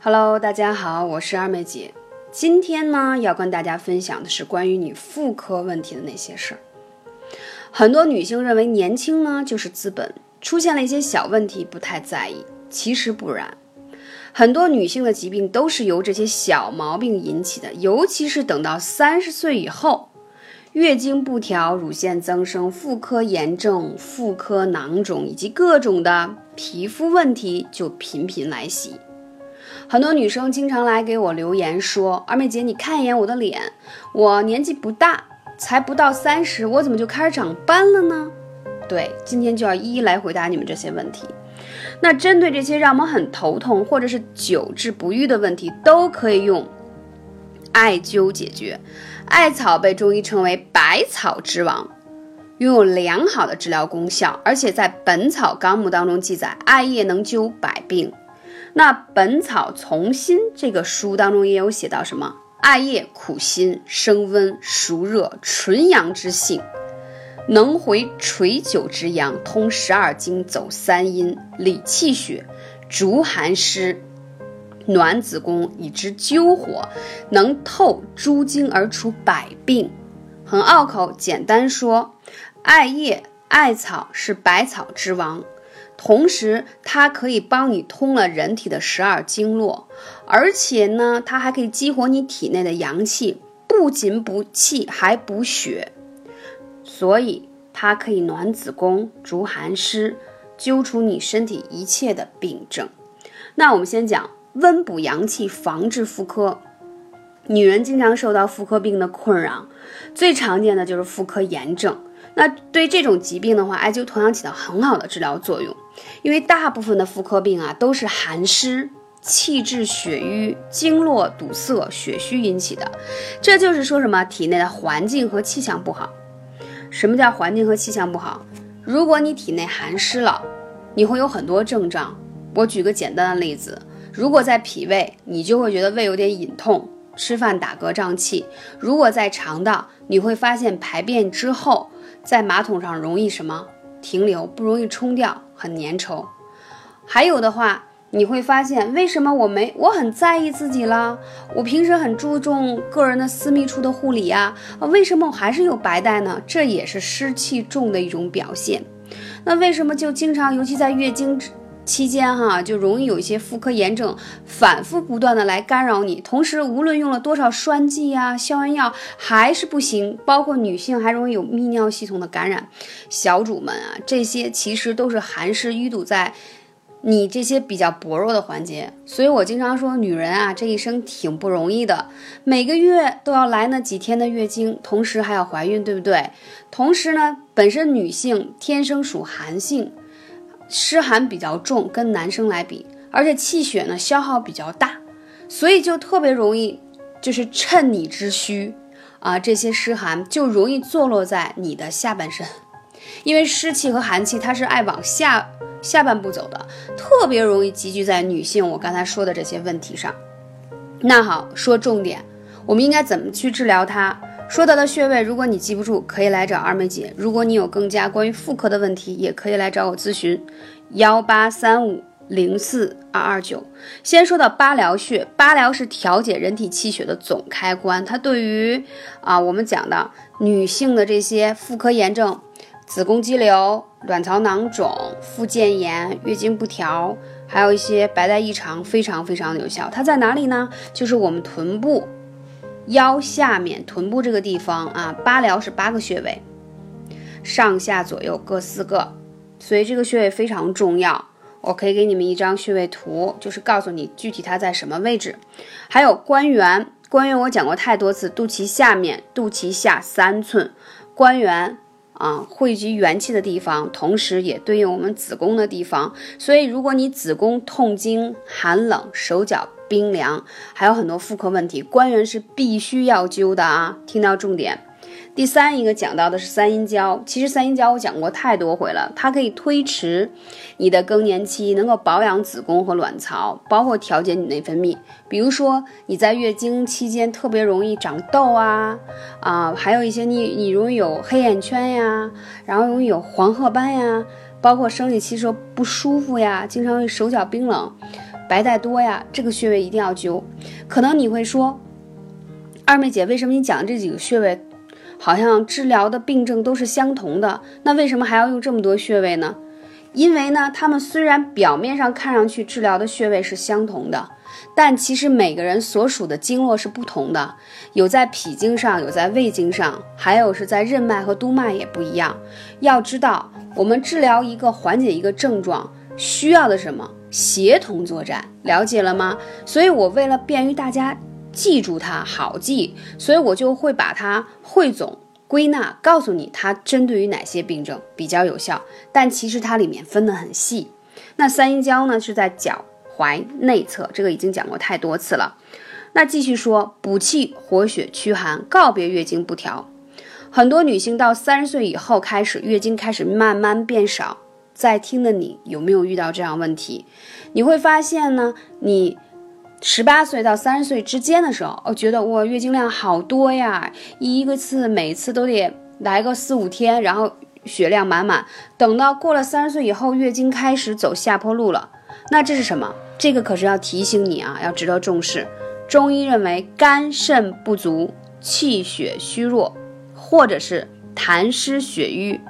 Hello，大家好，我是二妹姐。今天呢，要跟大家分享的是关于你妇科问题的那些事儿。很多女性认为年轻呢就是资本，出现了一些小问题不太在意，其实不然。很多女性的疾病都是由这些小毛病引起的，尤其是等到三十岁以后，月经不调、乳腺增生、妇科炎症、妇科囊肿以及各种的皮肤问题就频频来袭。很多女生经常来给我留言说：“二妹姐，你看一眼我的脸，我年纪不大，才不到三十，我怎么就开始长斑了呢？”对，今天就要一一来回答你们这些问题。那针对这些让我们很头痛或者是久治不愈的问题，都可以用艾灸解决。艾草被中医称为百草之王，拥有良好的治疗功效，而且在《本草纲目》当中记载，艾叶能灸百病。那《本草从心》这个书当中也有写到什么？艾叶苦辛，生温，熟热，纯阳之性。能回垂九之阳，通十二经，走三阴，理气血，逐寒湿，暖子宫，以之灸火，能透诸经而除百病。很拗口，简单说，艾叶、艾草是百草之王，同时它可以帮你通了人体的十二经络，而且呢，它还可以激活你体内的阳气，不仅补气，还补血。所以它可以暖子宫、逐寒湿，揪除你身体一切的病症。那我们先讲温补阳气，防治妇科。女人经常受到妇科病的困扰，最常见的就是妇科炎症。那对这种疾病的话，艾灸同样起到很好的治疗作用，因为大部分的妇科病啊都是寒湿、气滞血瘀、经络堵塞、血虚引起的。这就是说什么体内的环境和气象不好。什么叫环境和气象不好？如果你体内寒湿了，你会有很多症状。我举个简单的例子，如果在脾胃，你就会觉得胃有点隐痛，吃饭打嗝胀气；如果在肠道，你会发现排便之后在马桶上容易什么停留，不容易冲掉，很粘稠。还有的话。你会发现，为什么我没我很在意自己了？我平时很注重个人的私密处的护理呀，啊，为什么我还是有白带呢？这也是湿气重的一种表现。那为什么就经常，尤其在月经期间哈，就容易有一些妇科炎症反复不断的来干扰你？同时，无论用了多少栓剂呀、消炎药，还是不行。包括女性还容易有泌尿系统的感染。小主们啊，这些其实都是寒湿淤堵在。你这些比较薄弱的环节，所以我经常说，女人啊，这一生挺不容易的，每个月都要来那几天的月经，同时还要怀孕，对不对？同时呢，本身女性天生属寒性，湿寒比较重，跟男生来比，而且气血呢消耗比较大，所以就特别容易，就是趁你之虚啊，这些湿寒就容易坐落在你的下半身，因为湿气和寒气它是爱往下。下半步走的特别容易集聚在女性，我刚才说的这些问题上。那好，说重点，我们应该怎么去治疗它？说到的穴位，如果你记不住，可以来找二妹姐；如果你有更加关于妇科的问题，也可以来找我咨询，幺八三五零四二二九。先说到八髎穴，八髎是调节人体气血的总开关，它对于啊我们讲的女性的这些妇科炎症。子宫肌瘤、卵巢囊肿、附件炎、月经不调，还有一些白带异常，非常非常有效。它在哪里呢？就是我们臀部腰下面，臀部这个地方啊。八髎是八个穴位，上下左右各四个，所以这个穴位非常重要。我可以给你们一张穴位图，就是告诉你具体它在什么位置。还有关元，关元我讲过太多次，肚脐下面，肚脐下三寸，关元。啊，汇集元气的地方，同时也对应我们子宫的地方。所以，如果你子宫痛经、寒冷、手脚冰凉，还有很多妇科问题，关元是必须要灸的啊！听到重点。第三一个讲到的是三阴交，其实三阴交我讲过太多回了，它可以推迟你的更年期，能够保养子宫和卵巢，包括调节你内分泌。比如说你在月经期间特别容易长痘啊啊，还有一些你你容易有黑眼圈呀，然后容易有黄褐斑呀，包括生理期时候不舒服呀，经常会手脚冰冷。白带多呀，这个穴位一定要灸。可能你会说，二妹姐，为什么你讲的这几个穴位，好像治疗的病症都是相同的？那为什么还要用这么多穴位呢？因为呢，他们虽然表面上看上去治疗的穴位是相同的，但其实每个人所属的经络是不同的，有在脾经上，有在胃经上，还有是在任脉和督脉也不一样。要知道，我们治疗一个缓解一个症状需要的什么？协同作战，了解了吗？所以我为了便于大家记住它，好记，所以我就会把它汇总归纳，告诉你它针对于哪些病症比较有效。但其实它里面分得很细。那三阴交呢，是在脚踝内侧，这个已经讲过太多次了。那继续说，补气活血驱寒，告别月经不调。很多女性到三十岁以后开始月经开始慢慢变少。在听的你有没有遇到这样问题？你会发现呢，你十八岁到三十岁之间的时候，我觉得我月经量好多呀，一个次每次都得来个四五天，然后血量满满。等到过了三十岁以后，月经开始走下坡路了，那这是什么？这个可是要提醒你啊，要值得重视。中医认为，肝肾不足、气血虚弱，或者是痰湿血瘀，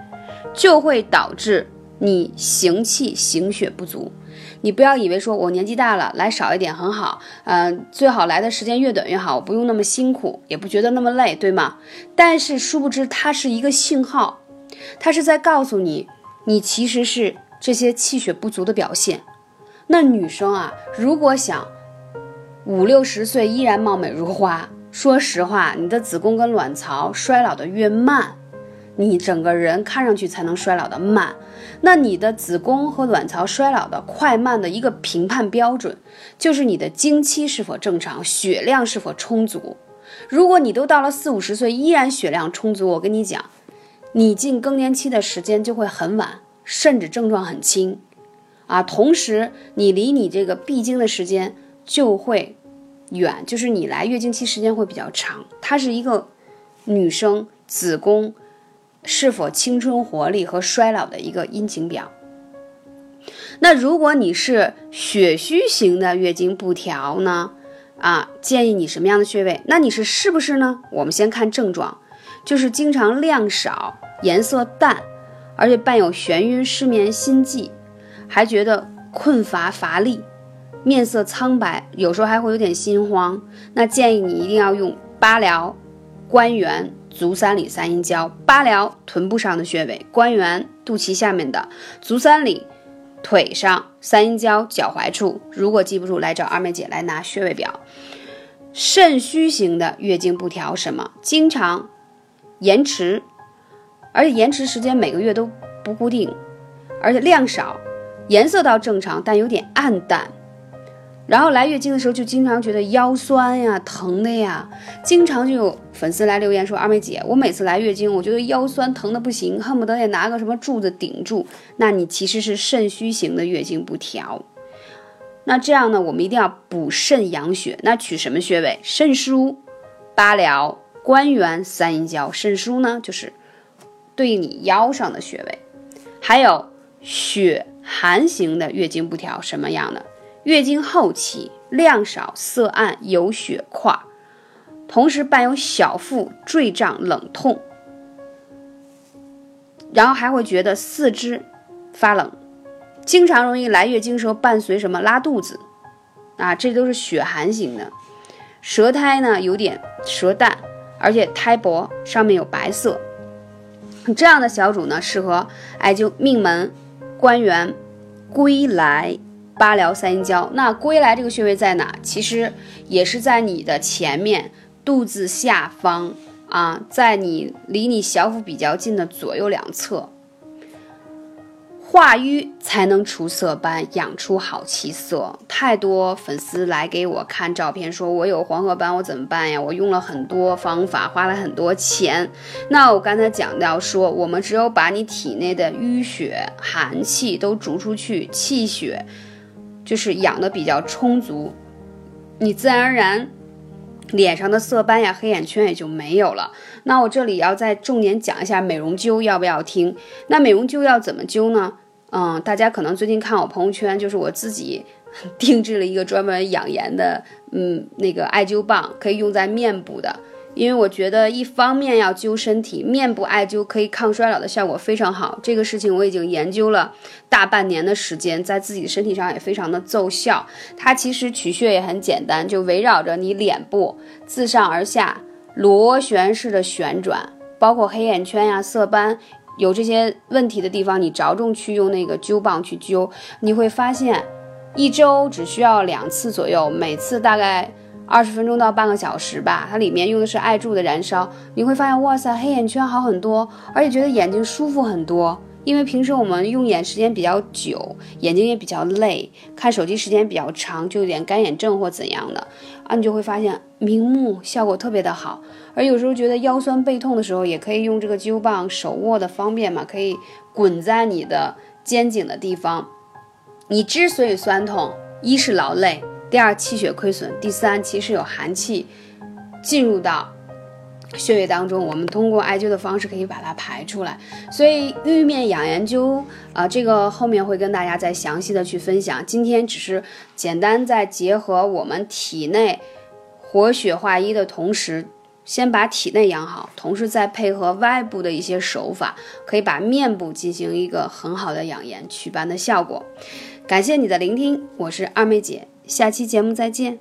就会导致。你行气行血不足，你不要以为说我年纪大了来少一点很好，嗯，最好来的时间越短越好，我不用那么辛苦，也不觉得那么累，对吗？但是殊不知它是一个信号，它是在告诉你，你其实是这些气血不足的表现。那女生啊，如果想五六十岁依然貌美如花，说实话，你的子宫跟卵巢衰老的越慢。你整个人看上去才能衰老的慢，那你的子宫和卵巢衰老的快慢的一个评判标准，就是你的经期是否正常，血量是否充足。如果你都到了四五十岁依然血量充足，我跟你讲，你进更年期的时间就会很晚，甚至症状很轻，啊，同时你离你这个闭经的时间就会远，就是你来月经期时间会比较长。它是一个女生子宫。是否青春活力和衰老的一个阴晴表？那如果你是血虚型的月经不调呢？啊，建议你什么样的穴位？那你是是不是呢？我们先看症状，就是经常量少、颜色淡，而且伴有眩晕、失眠、心悸，还觉得困乏乏力，面色苍白，有时候还会有点心慌。那建议你一定要用八髎、关元。足三里三阴交，八髎臀部上的穴位，关元肚脐下面的，足三里腿上，三阴交脚踝处。如果记不住，来找二妹姐来拿穴位表。肾虚型的月经不调，什么？经常延迟，而且延迟时间每个月都不固定，而且量少，颜色倒正常，但有点暗淡。然后来月经的时候就经常觉得腰酸呀、疼的呀，经常就有粉丝来留言说：“二妹姐，我每次来月经，我觉得腰酸疼的不行，恨不得也拿个什么柱子顶住。”那你其实是肾虚型的月经不调。那这样呢，我们一定要补肾养血。那取什么穴位？肾腧、八髎、关元、三阴交。肾腧呢，就是对你腰上的穴位。还有血寒型的月经不调，什么样的？月经后期量少、色暗、有血块，同时伴有小腹坠胀、冷痛，然后还会觉得四肢发冷，经常容易来月经时候伴随什么？拉肚子。啊，这都是血寒型的。舌苔呢有点舌淡，而且苔薄，上面有白色，这样的小主呢适合艾灸命门、关元、归来。八髎三阴交，那归来这个穴位在哪？其实也是在你的前面肚子下方啊，在你离你小腹比较近的左右两侧。化瘀才能除色斑，养出好气色。太多粉丝来给我看照片，说我有黄褐斑，我怎么办呀？我用了很多方法，花了很多钱。那我刚才讲到说，我们只有把你体内的淤血、寒气都逐出去，气血。就是养的比较充足，你自然而然脸上的色斑呀、黑眼圈也就没有了。那我这里要再重点讲一下美容灸，要不要听？那美容灸要怎么灸呢？嗯，大家可能最近看我朋友圈，就是我自己定制了一个专门养颜的，嗯，那个艾灸棒，可以用在面部的。因为我觉得一方面要灸身体，面部艾灸可以抗衰老的效果非常好。这个事情我已经研究了大半年的时间，在自己身体上也非常的奏效。它其实取穴也很简单，就围绕着你脸部自上而下螺旋式的旋转，包括黑眼圈呀、色斑有这些问题的地方，你着重去用那个灸棒去灸，你会发现一周只需要两次左右，每次大概。二十分钟到半个小时吧，它里面用的是艾柱的燃烧，你会发现，哇塞，黑眼圈好很多，而且觉得眼睛舒服很多。因为平时我们用眼时间比较久，眼睛也比较累，看手机时间比较长，就有点干眼症或怎样的啊，你就会发现明目效果特别的好。而有时候觉得腰酸背痛的时候，也可以用这个灸棒，手握的方便嘛，可以滚在你的肩颈的地方。你之所以酸痛，一是劳累。第二，气血亏损；第三，其实有寒气进入到血液当中，我们通过艾灸的方式可以把它排出来。所以玉面养颜灸啊，这个后面会跟大家再详细的去分享。今天只是简单在结合我们体内活血化瘀的同时，先把体内养好，同时再配合外部的一些手法，可以把面部进行一个很好的养颜祛斑的效果。感谢你的聆听，我是二妹姐。下期节目再见。